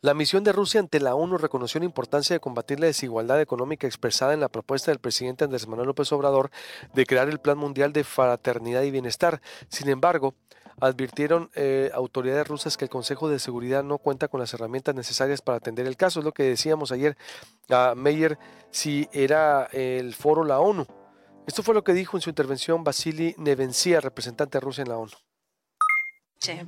La misión de Rusia ante la ONU reconoció la importancia de combatir la desigualdad económica expresada en la propuesta del presidente Andrés Manuel López Obrador de crear el Plan Mundial de Fraternidad y Bienestar. Sin embargo, advirtieron eh, autoridades rusas que el Consejo de Seguridad no cuenta con las herramientas necesarias para atender el caso. Es lo que decíamos ayer a Meyer si era el foro la ONU. Esto fue lo que dijo en su intervención Vasily Nevencia, representante de Rusia en la ONU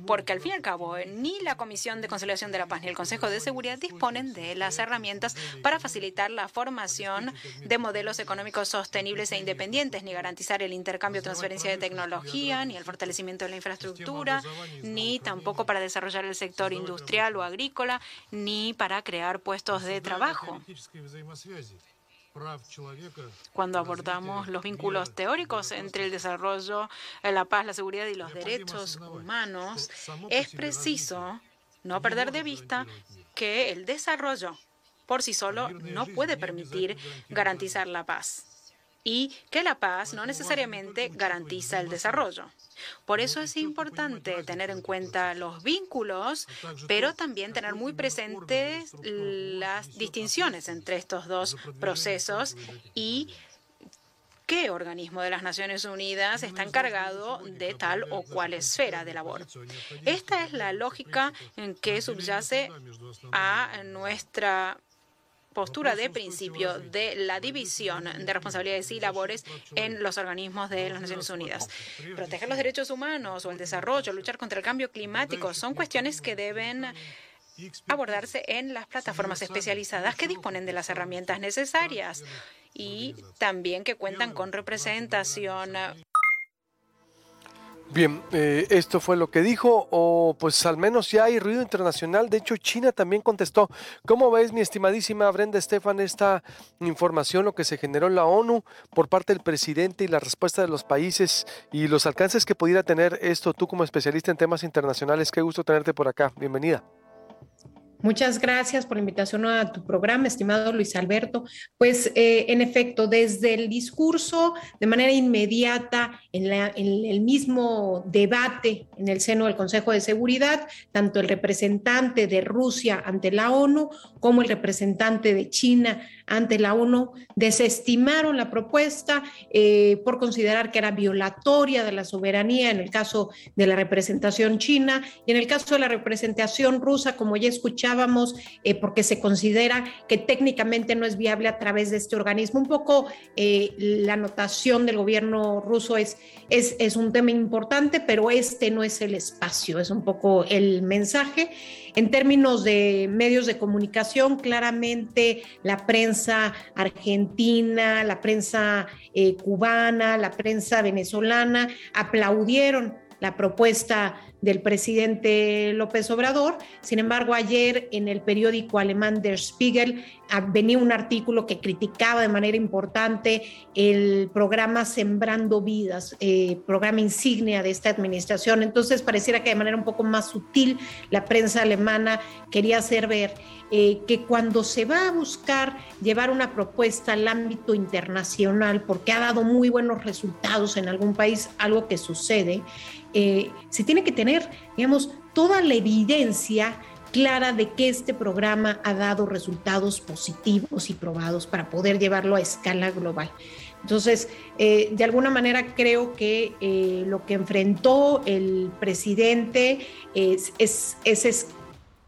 porque al fin y al cabo ni la Comisión de Conciliación de la Paz ni el Consejo de Seguridad disponen de las herramientas para facilitar la formación de modelos económicos sostenibles e independientes, ni garantizar el intercambio, transferencia de tecnología, ni el fortalecimiento de la infraestructura, ni tampoco para desarrollar el sector industrial o agrícola, ni para crear puestos de trabajo. Cuando abordamos los vínculos teóricos entre el desarrollo, la paz, la seguridad y los derechos humanos, es preciso no perder de vista que el desarrollo por sí solo no puede permitir garantizar la paz y que la paz no necesariamente garantiza el desarrollo. Por eso es importante tener en cuenta los vínculos, pero también tener muy presentes las distinciones entre estos dos procesos y qué organismo de las Naciones Unidas está encargado de tal o cual esfera de labor. Esta es la lógica en que subyace a nuestra postura de principio de la división de responsabilidades y labores en los organismos de las Naciones Unidas. Proteger los derechos humanos o el desarrollo, luchar contra el cambio climático son cuestiones que deben abordarse en las plataformas especializadas que disponen de las herramientas necesarias y también que cuentan con representación Bien, eh, esto fue lo que dijo, o pues al menos ya hay ruido internacional. De hecho, China también contestó. ¿Cómo ves, mi estimadísima Brenda Estefan, esta información, lo que se generó en la ONU por parte del presidente y la respuesta de los países y los alcances que pudiera tener esto tú como especialista en temas internacionales? Qué gusto tenerte por acá. Bienvenida. Muchas gracias por la invitación a tu programa, estimado Luis Alberto. Pues eh, en efecto, desde el discurso, de manera inmediata, en, el mismo debate en el seno del Consejo de Seguridad, tanto el representante de Rusia ante la ONU como el representante de China ante la ONU desestimaron la propuesta eh, por considerar que era violatoria de la soberanía en el caso de la representación china y en el caso de la representación rusa, como ya eh, porque se considera que técnicamente no es viable a través de este organismo. Un poco eh, la anotación del gobierno ruso es, es, es un tema importante, pero este no es el espacio, es un poco el mensaje. En términos de medios de comunicación, claramente la prensa argentina, la prensa eh, cubana, la prensa venezolana aplaudieron la propuesta del presidente López Obrador. Sin embargo, ayer en el periódico alemán Der Spiegel ah, venía un artículo que criticaba de manera importante el programa Sembrando Vidas, eh, programa insignia de esta administración. Entonces, pareciera que de manera un poco más sutil la prensa alemana quería hacer ver eh, que cuando se va a buscar llevar una propuesta al ámbito internacional, porque ha dado muy buenos resultados en algún país, algo que sucede, eh, se tiene que tener, digamos, toda la evidencia clara de que este programa ha dado resultados positivos y probados para poder llevarlo a escala global. Entonces, eh, de alguna manera creo que eh, lo que enfrentó el presidente es, es, es,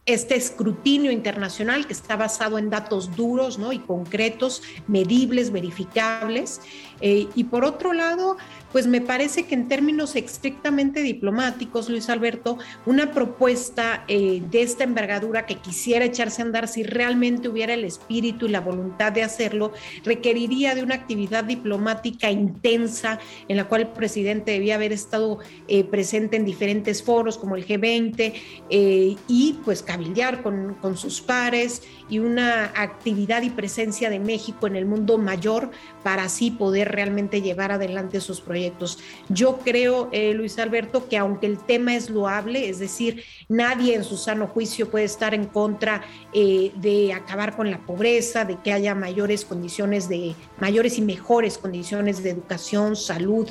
este escrutinio internacional que está basado en datos duros ¿no? y concretos, medibles, verificables. y por otro lado, pues me parece que en términos estrictamente diplomáticos, Luis Alberto, una propuesta eh, de esta envergadura que quisiera echarse a andar si realmente hubiera el espíritu y la voluntad de hacerlo, requeriría de una actividad diplomática intensa en la cual el presidente debía haber estado eh, presente en diferentes foros como el G20 eh, y pues cabildear con, con sus pares y una actividad y presencia de México en el mundo mayor para así poder realmente llevar adelante sus proyectos. Yo creo, eh, Luis Alberto, que aunque el tema es loable, es decir, nadie en su sano juicio puede estar en contra eh, de acabar con la pobreza, de que haya mayores condiciones de, mayores y mejores condiciones de educación, salud,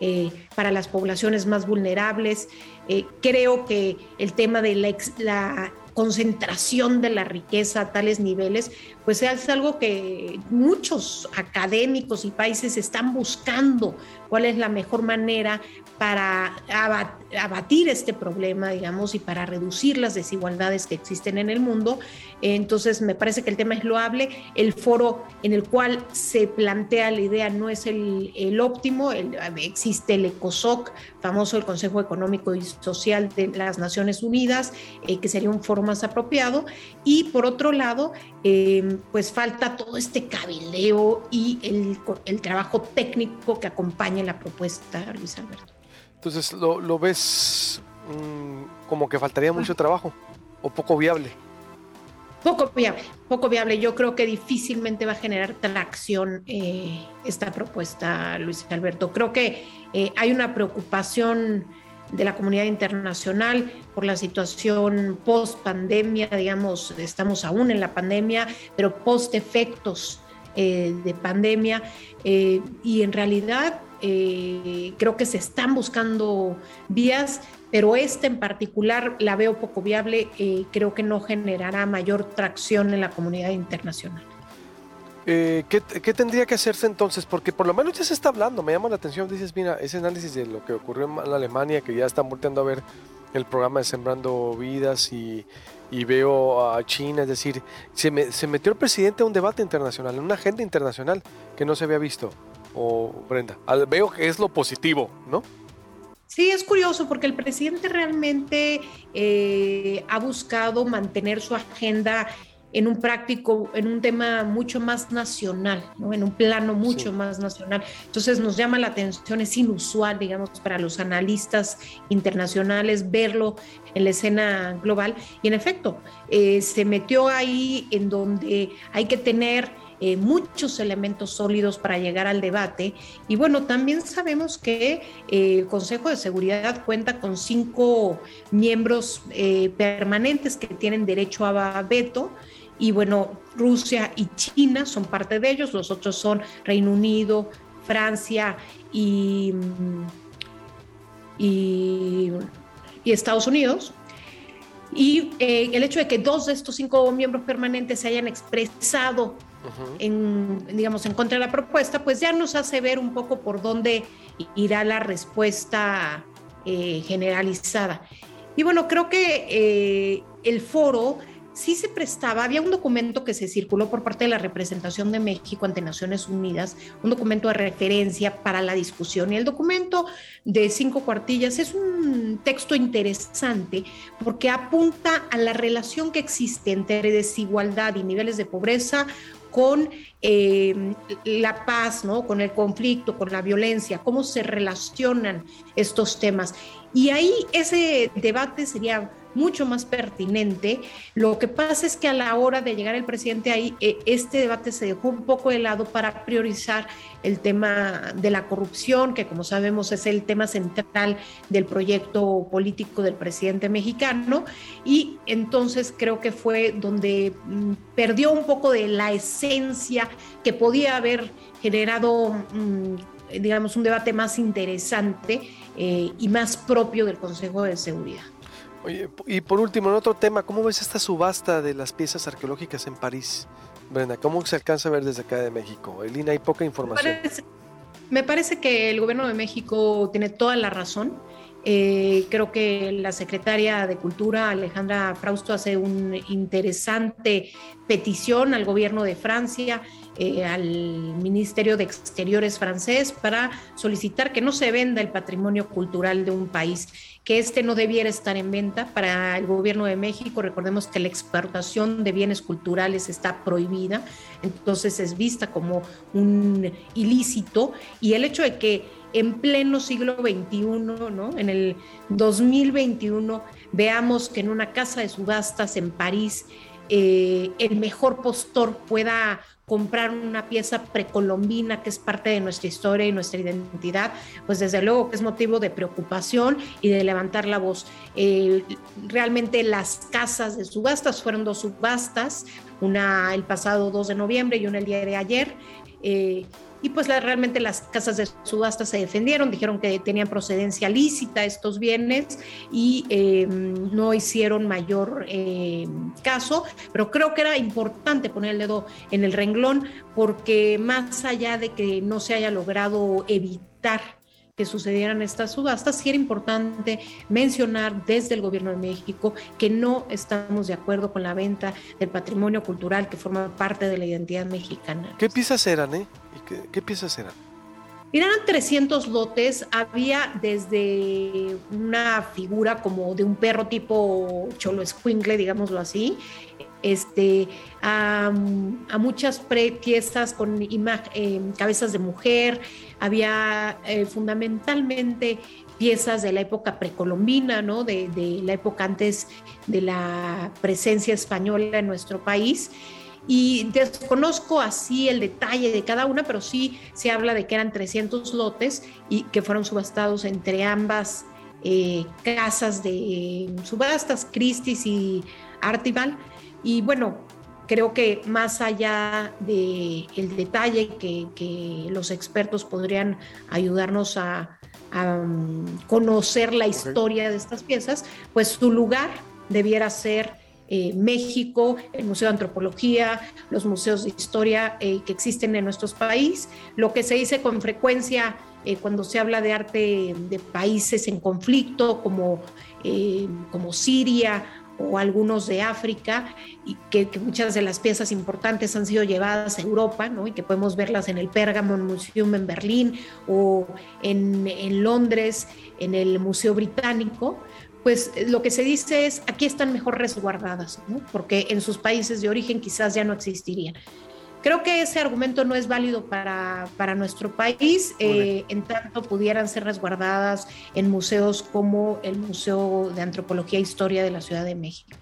eh, para las poblaciones más vulnerables. Creo que el tema de la concentración de la riqueza a tales niveles, pues es algo que muchos académicos y países están buscando cuál es la mejor manera para abatir este problema, digamos, y para reducir las desigualdades que existen en el mundo. Entonces, me parece que el tema es loable. El foro en el cual se plantea la idea no es el, óptimo. existe el ECOSOC, famoso el Consejo Económico y Social de las Naciones Unidas, eh, que sería un foro más apropiado. Y por otro lado, eh, pues falta todo este cabeleo y el, el trabajo técnico que acompaña la propuesta, Luis Alberto. Entonces, ¿lo, ves mm, como que faltaría mucho trabajo o poco viable? Poco viable, poco viable. Yo creo que difícilmente va a generar tracción eh, esta propuesta, Luis Alberto. Creo que eh, hay una preocupación de la comunidad internacional por la situación post pandemia, digamos, estamos aún en la pandemia, pero post efectos eh, de pandemia. y en realidad eh, creo que se están buscando vías, pero esta en particular la veo poco viable, eh, creo que no generará mayor tracción en la comunidad internacional. Eh, ¿qué, tendría que hacerse entonces? Porque por lo menos ya se está hablando, me llama la atención, dices, mira, ese análisis de lo que ocurrió en Alemania, que ya están volteando a ver el programa de Sembrando Vidas y, veo a China, es decir, se, se metió el presidente a un debate internacional, en una agenda internacional que no se había visto o Brenda? Veo que es lo positivo, ¿no? Sí, es curioso porque el presidente realmente eh, ha buscado mantener su agenda en un práctico, en un tema mucho más nacional, ¿no? en un plano mucho más nacional. Entonces nos llama la atención, es inusual, digamos, para los analistas internacionales verlo en la escena global. Y en efecto, eh, se metió ahí en donde hay que tener eh, muchos elementos sólidos para llegar al debate. Y bueno, también sabemos que eh, el Consejo de Seguridad cuenta con cinco miembros eh, permanentes que tienen derecho a veto. Y bueno, Rusia y China son parte de ellos, los otros son Reino Unido, Francia y, y, y Estados Unidos. Y el hecho de que dos de estos cinco miembros permanentes se hayan expresado en, digamos, en contra de la propuesta, pues ya nos hace ver un poco por dónde irá la respuesta eh, generalizada. Y bueno, creo que eh, el foro sí se prestaba, había un documento que se circuló por parte de la representación de México ante Naciones Unidas, un documento de referencia para la discusión. Y el documento de cinco cuartillas es un texto interesante porque apunta a la relación que existe entre desigualdad y niveles de pobreza con eh, la paz, ¿no? con el conflicto, con la violencia, cómo se relacionan estos temas. Y ahí ese debate sería mucho más pertinente. Lo que pasa es que a la hora de llegar el presidente ahí, eh, este debate se dejó un poco de lado para priorizar el tema de la corrupción, que como sabemos es el tema central del proyecto político del presidente mexicano. Y entonces creo que fue donde mm, perdió un poco de la esencia que podía haber generado, mm, digamos, un debate más interesante eh, y más propio del Consejo de Seguridad y por último, en otro tema, ¿cómo ves esta subasta de las piezas arqueológicas en París? Brenda, ¿cómo se alcanza a ver desde acá de México? Elina, hay poca información. Me parece, que el gobierno de México tiene toda la razón. Eh, creo que la secretaria de Cultura, Alejandra Frausto, hace una interesante petición al gobierno de Francia eh, al Ministerio de Exteriores francés para solicitar que no se venda el patrimonio cultural de un país, que este no debiera estar en venta para el gobierno de México. Recordemos que la exportación de bienes culturales está prohibida, entonces es vista como un ilícito y el hecho de que en pleno siglo XXI, ¿no? en el 2021, veamos que en una casa de subastas en París eh, el mejor postor pueda comprar una pieza precolombina que es parte de nuestra historia y nuestra identidad, pues desde luego que es motivo de preocupación y de levantar la voz. Realmente las casas de subastas fueron dos subastas, una el pasado 2 de noviembre y una el día de ayer. Eh, y pues realmente las casas de subasta se defendieron, dijeron que tenían procedencia lícita estos bienes y em, no hicieron mayor em, caso, pero creo que era importante poner el dedo en el renglón porque más allá de que no se haya logrado evitar que sucedieran estas subastas, sí era importante mencionar desde el gobierno de México que no estamos de acuerdo con la venta del patrimonio cultural que forma parte de la identidad mexicana. ¿Qué piezas eran, eh? ¿Qué, piezas eran? Eran 300 lotes, había desde una figura como de un perro tipo cholo escuincle, digámoslo así, este, a, muchas piezas con eh, cabezas de mujer, había eh, fundamentalmente piezas de la época precolombina, ¿no? de, la época antes de la presencia española en nuestro país. Y desconozco así el detalle de cada una, pero sí se habla de que eran 300 lotes y que fueron subastados entre ambas eh, casas de subastas, Christie's y Artival. Y bueno, creo que más allá del el detalle que, los expertos podrían ayudarnos a, um, conocer la historia de estas piezas, pues su lugar debiera ser eh, México, el Museo de Antropología, los museos de historia eh, que existen en nuestros países. Lo que se dice con frecuencia eh, cuando se habla de arte de países en conflicto, como, como Siria o algunos de África, y que, muchas de las piezas importantes han sido llevadas a Europa, y que podemos verlas en el Pergamon Museum en Berlín o en, en Londres, en el Museo Británico, pues eh, lo que se dice es aquí están mejor resguardadas, ¿no? porque en sus países de origen quizás ya no existirían. Creo que ese argumento no es válido para, para nuestro país, eh, en tanto pudieran ser resguardadas en museos como el Museo de Antropología e Historia de la Ciudad de México.